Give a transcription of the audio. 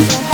Música